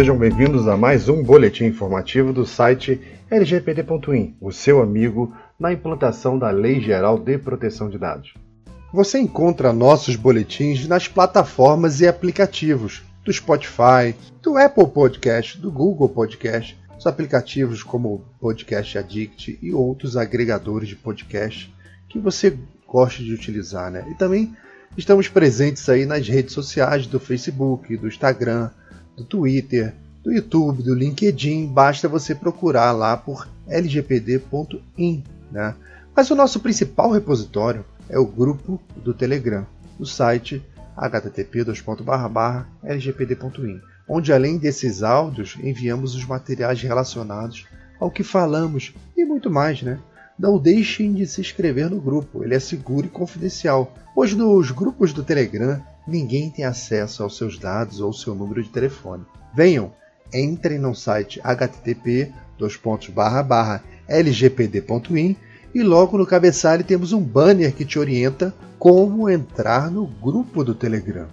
sejam bem-vindos a mais um boletim informativo do site lgpd.in, o seu amigo na implantação da Lei Geral de Proteção de Dados. Você encontra nossos boletins nas plataformas e aplicativos do Spotify, do Apple Podcast, do Google Podcast, os aplicativos como Podcast Addict e outros agregadores de podcast que você gosta de utilizar, né? E também estamos presentes aí nas redes sociais do Facebook, do Instagram, do Twitter, do YouTube, do LinkedIn. Basta você procurar lá por lgpd.in, né? Mas o nosso principal repositório é o grupo do Telegram, no site http://lgpd.in, onde além desses áudios enviamos os materiais relacionados ao que falamos e muito mais, né? Não deixem de se inscrever no grupo, ele é seguro e confidencial, pois nos grupos do Telegram ninguém tem acesso aos seus dados ou seu número de telefone. Venham, entrem no site http://lgpd.in e logo no cabeçalho temos um banner que te orienta como entrar no grupo do Telegram.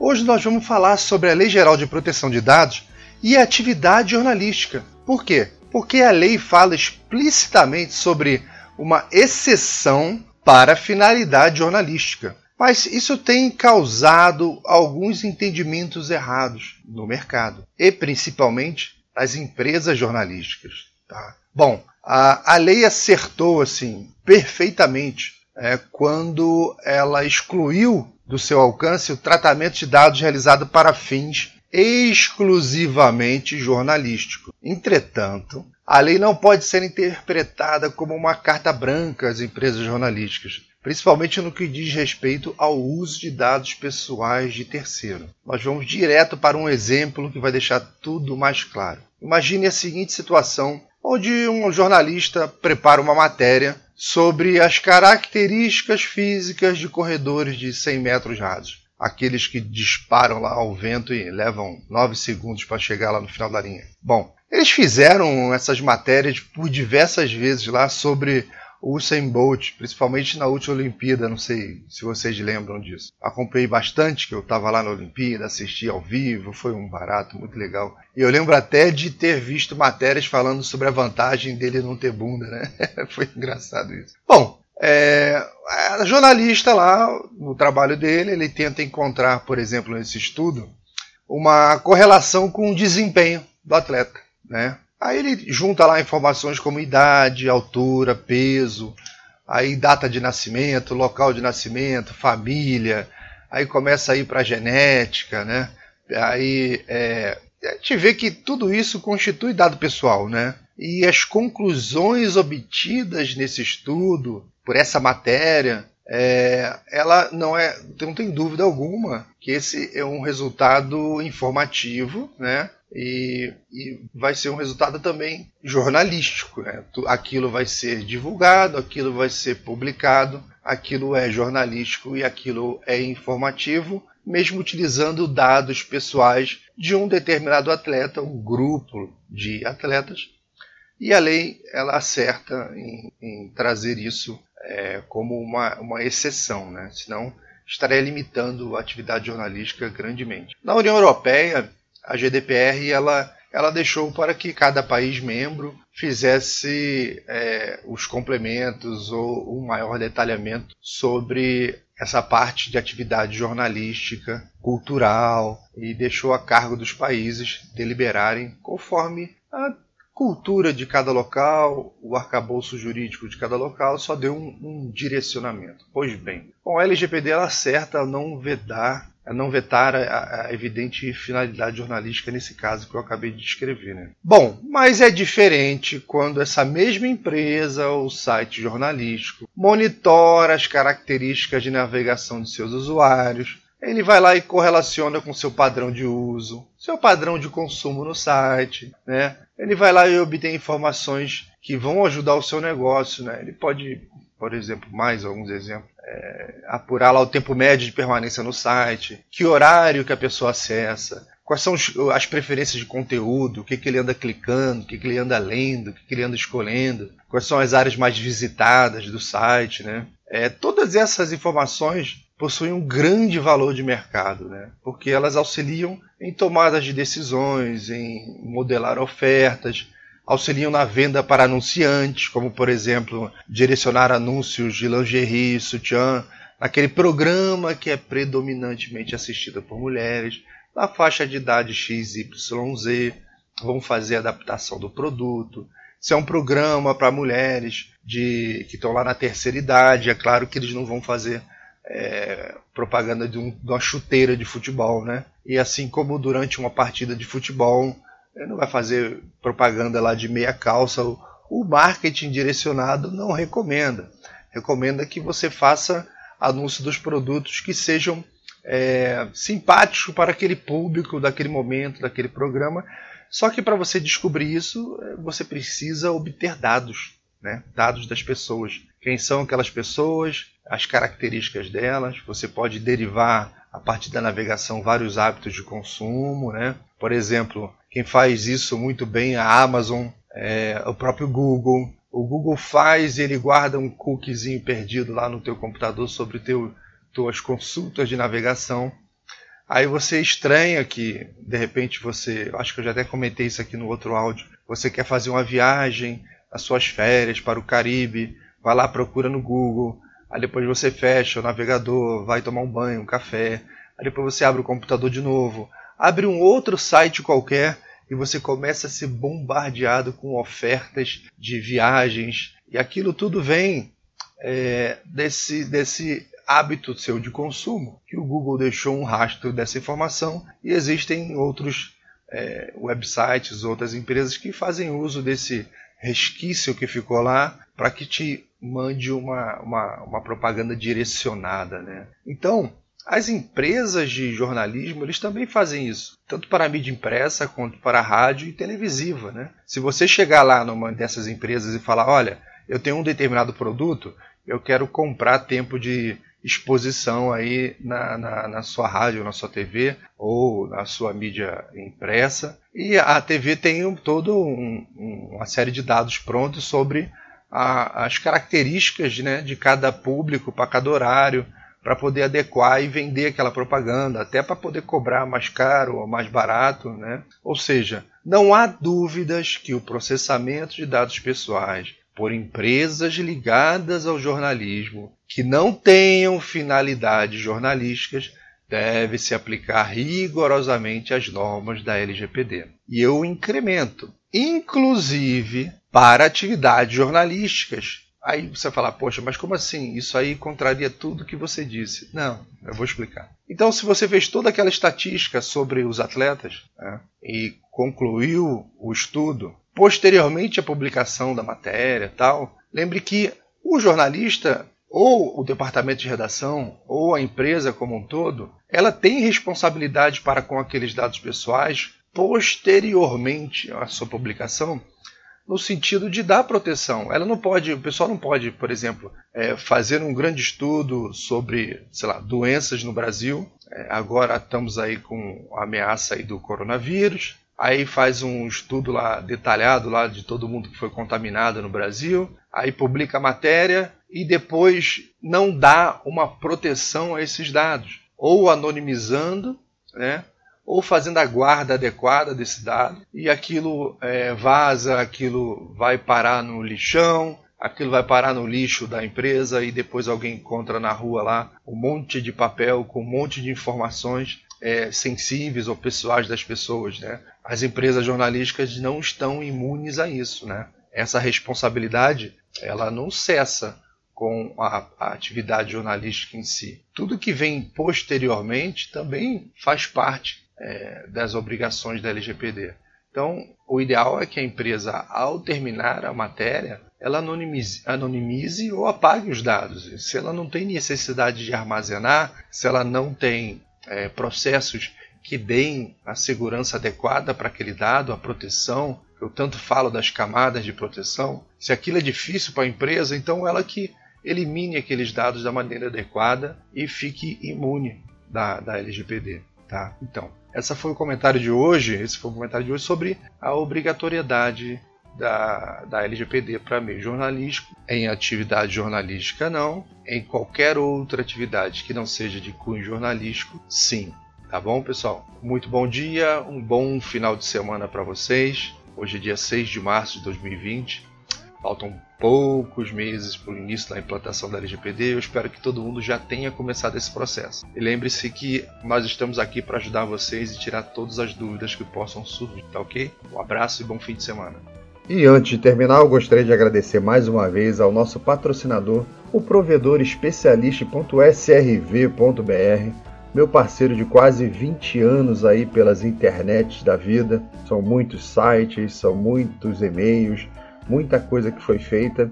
Hoje nós vamos falar sobre a Lei Geral de Proteção de Dados e a atividade jornalística. Por quê? porque a lei fala explicitamente sobre uma exceção para finalidade jornalística. Mas isso tem causado alguns entendimentos errados no mercado e principalmente nas empresas jornalísticas. Tá? Bom, a, a lei acertou assim perfeitamente é, quando ela excluiu do seu alcance o tratamento de dados realizado para fins exclusivamente jornalístico. Entretanto, a lei não pode ser interpretada como uma carta branca às empresas jornalísticas, principalmente no que diz respeito ao uso de dados pessoais de terceiro. Nós vamos direto para um exemplo que vai deixar tudo mais claro. Imagine a seguinte situação onde um jornalista prepara uma matéria sobre as características físicas de corredores de 100 metros rasos aqueles que disparam lá ao vento e levam nove segundos para chegar lá no final da linha. Bom, eles fizeram essas matérias por diversas vezes lá sobre o Usain Bolt, principalmente na última Olimpíada, não sei se vocês lembram disso. Acompanhei bastante, que eu estava lá na Olimpíada, assisti ao vivo, foi um barato, muito legal. E eu lembro até de ter visto matérias falando sobre a vantagem dele não ter bunda, né? foi engraçado isso. Bom, é, a jornalista lá, no trabalho dele, ele tenta encontrar, por exemplo, nesse estudo, uma correlação com o desempenho do atleta. Né? Aí ele junta lá informações como idade, altura, peso, aí data de nascimento, local de nascimento, família, aí começa a ir para genética, né? Aí é, a gente vê que tudo isso constitui dado pessoal, né? E as conclusões obtidas nesse estudo por essa matéria, é, ela não é, não tem dúvida alguma que esse é um resultado informativo, né? E, e, vai ser um resultado também jornalístico. Né? Aquilo vai ser divulgado, aquilo vai ser publicado, aquilo é jornalístico e aquilo é informativo, mesmo utilizando dados pessoais de um determinado atleta, um grupo de atletas. E a lei ela acerta em, em trazer isso é, como uma, uma exceção, né? senão estaria limitando a atividade jornalística grandemente. Na União Europeia, a GDPR ela, ela deixou para que cada país membro fizesse é, os complementos ou um maior detalhamento sobre essa parte de atividade jornalística, cultural, e deixou a cargo dos países deliberarem conforme a cultura de cada local, o arcabouço jurídico de cada local só deu um, um direcionamento. Pois bem, com a LGPD ela acerta não vedar, não vetar a, a, evidente finalidade jornalística nesse caso que eu acabei de descrever. Né? Bom, mas é diferente quando essa mesma empresa ou site jornalístico monitora as características de navegação de seus usuários, ele vai lá e correlaciona com seu padrão de uso, seu padrão de consumo no site, né? Ele vai lá e obtém informações que vão ajudar o seu negócio, né? Ele pode, por exemplo, mais alguns exemplos, é, apurar lá o tempo médio de permanência no site, que horário que a pessoa acessa, quais são as preferências de conteúdo, o que, que ele anda clicando, o que, que ele anda lendo, o que, que ele anda escolhendo, quais são as áreas mais visitadas do site, né? É, todas essas informações possuem um grande valor de mercado, né? porque elas auxiliam em tomadas de decisões, em modelar ofertas, auxiliam na venda para anunciantes, como por exemplo direcionar anúncios de lingerie, sutiã, naquele programa que é predominantemente assistido por mulheres, na faixa de idade XYZ, vão fazer a adaptação do produto. Se é um programa para mulheres de que estão lá na terceira idade, é claro que eles não vão fazer é, propaganda de, um, de, uma chuteira de futebol, né? E assim como durante uma partida de futebol, não vai fazer propaganda lá de meia calça. O, o marketing direcionado não recomenda. Recomenda que você faça anúncio dos produtos que sejam é, simpáticos para aquele público, daquele momento, daquele programa. Só que para você descobrir isso, é, você precisa obter dados, né? dados das pessoas. Quem são aquelas pessoas, as características delas. Você pode derivar a partir da navegação vários hábitos de consumo, né? Por exemplo, quem faz isso muito bem é a Amazon, é, o próprio Google. O Google faz e ele guarda um cookiezinho perdido lá no teu computador sobre teu, tuas consultas de navegação. Aí você estranha que, de repente, você. Acho que eu já até comentei isso aqui no outro áudio. Você quer fazer uma viagem, as suas férias para o Caribe, vai lá, procura no Google, Aí depois você fecha o navegador, vai tomar um banho, um café. Aí depois você abre o computador de novo, abre um outro site qualquer e você começa a ser bombardeado com ofertas de viagens. E aquilo tudo vem é, desse, desse hábito seu de consumo, que o Google deixou um rastro dessa informação e existem outros é, websites, outras empresas que fazem uso desse resquício que ficou lá para que te mande uma, uma, uma propaganda direcionada. Né? Então, as empresas de jornalismo eles também fazem isso, tanto para a mídia impressa quanto para a rádio e televisiva. Né? Se você chegar lá numa dessas empresas e falar, olha, eu tenho um determinado produto, eu quero comprar tempo de exposição aí na, na, na, sua rádio, na sua TV ou na sua mídia impressa. E a TV tem um, todo um, uma série de dados prontos sobre a, as características né, de cada público para cada horário, para poder adequar e vender aquela propaganda, até para poder cobrar mais caro ou mais barato. Né? Ou seja, não há dúvidas que o processamento de dados pessoais por empresas ligadas ao jornalismo que não tenham finalidades jornalísticas deve se aplicar rigorosamente às normas da LGPD. E eu incremento, inclusive para atividades jornalísticas. Aí você fala, poxa, mas como assim? Isso aí contraria tudo que você disse. Não, eu vou explicar. Então, se você fez toda aquela estatística sobre os atletas né, e concluiu o estudo, posteriormente à publicação da matéria tal, lembre que o jornalista ou o departamento de redação ou a empresa como um todo, ela tem responsabilidade para com aqueles dados pessoais posteriormente à sua publicação no sentido de dar proteção. Ela não pode, o pessoal não pode, por exemplo, é, fazer um grande estudo sobre, sei lá, doenças no Brasil. É, agora estamos aí com a ameaça aí do coronavírus. Aí faz um estudo lá detalhado lá de todo mundo que foi contaminado no Brasil. Aí publica a matéria e depois não dá uma proteção a esses dados, ou anonimizando, né? ou fazendo a guarda adequada desse dado, e aquilo é, vaza, aquilo vai parar no lixão, aquilo vai parar no lixo da empresa e depois alguém encontra na rua lá um monte de papel com um monte de informações é, sensíveis ou pessoais das pessoas. Né? As empresas jornalísticas não estão imunes a isso. Né? Essa responsabilidade ela não cessa com a, a, atividade jornalística em si. Tudo que vem posteriormente também faz parte é, das obrigações da LGPD. Então, o ideal é que a empresa, ao terminar a matéria, ela anonimize, anonimize ou apague os dados. Se ela não tem necessidade de armazenar, se ela não tem é, processos que deem a segurança adequada para aquele dado, a proteção, eu tanto falo das camadas de proteção, se aquilo é difícil para a empresa, então ela que elimine aqueles dados da maneira adequada e fique imune da, da LGPD. Tá? Então, essa foi o comentário de hoje. Esse foi o comentário de hoje sobre a obrigatoriedade da, da LGPD para meio jornalístico, em atividade jornalística não, em qualquer outra atividade que não seja de cunho jornalístico, sim. Tá bom, pessoal? Muito bom dia, um bom final de semana para vocês. Hoje é dia 6 de março de 2020. Faltam poucos meses para o início da implantação da LGPD. Eu espero que todo mundo já tenha começado esse processo. E lembre-se que nós estamos aqui para ajudar vocês e tirar todas as dúvidas que possam surgir, tá ok? Um abraço e bom fim de semana. E antes de terminar, eu gostaria de agradecer mais uma vez ao nosso patrocinador, o provedor especialista.srv.br, meu parceiro de quase 20 anos aí pelas internets da vida. São muitos sites, são muitos e-mails, muita coisa que foi feita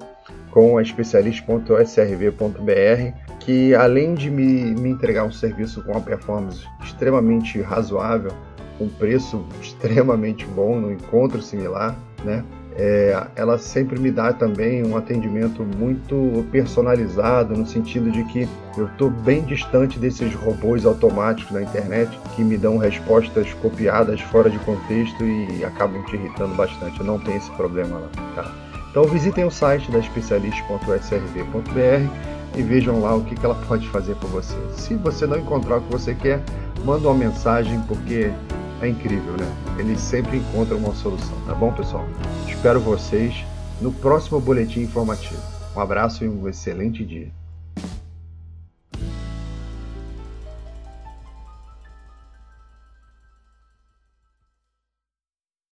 com a especialista.srv.br, que além de me, me entregar um serviço com uma performance extremamente razoável, um preço extremamente bom, no encontro similar, né? É, ela sempre me dá também um atendimento muito personalizado, no sentido de que eu estou bem distante desses robôs automáticos na internet que me dão respostas copiadas fora de contexto e acabam te irritando bastante. Eu não tenho esse problema lá. Tá? Então visitem o site da especialista.srv.br e vejam lá o que, que ela pode fazer por você. Se você não encontrar o que você quer, manda uma mensagem porque é incrível, né? Eles sempre encontram uma solução, tá bom, pessoal? Espero vocês no próximo boletim informativo. Um abraço e um excelente dia.